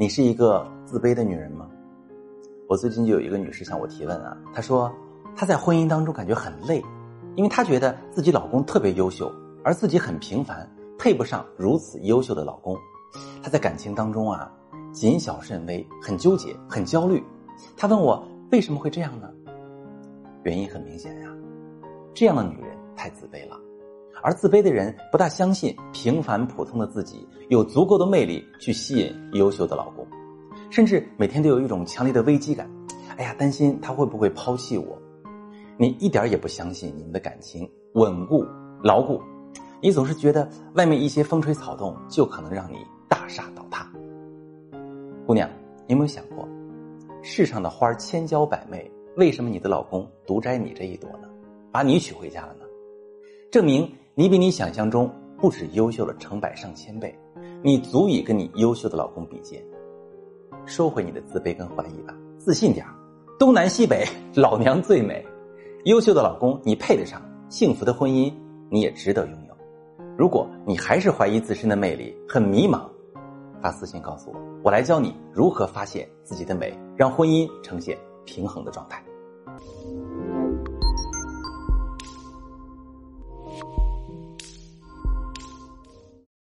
你是一个自卑的女人吗？我最近就有一个女士向我提问啊，她说她在婚姻当中感觉很累，因为她觉得自己老公特别优秀，而自己很平凡，配不上如此优秀的老公。她在感情当中啊谨小慎微，很纠结，很焦虑。她问我为什么会这样呢？原因很明显呀，这样的女人太自卑了。而自卑的人不大相信平凡普通的自己有足够的魅力去吸引优秀的老公，甚至每天都有一种强烈的危机感。哎呀，担心他会不会抛弃我？你一点也不相信你们的感情稳固牢固，你总是觉得外面一些风吹草动就可能让你大厦倒塌。姑娘，你有没有想过，世上的花千娇百媚，为什么你的老公独摘你这一朵呢？把你娶回家了呢？证明。你比你想象中不止优秀了成百上千倍，你足以跟你优秀的老公比肩。收回你的自卑跟怀疑吧，自信点东南西北，老娘最美。优秀的老公你配得上，幸福的婚姻你也值得拥有。如果你还是怀疑自身的魅力，很迷茫，发私信告诉我，我来教你如何发现自己的美，让婚姻呈现平衡的状态。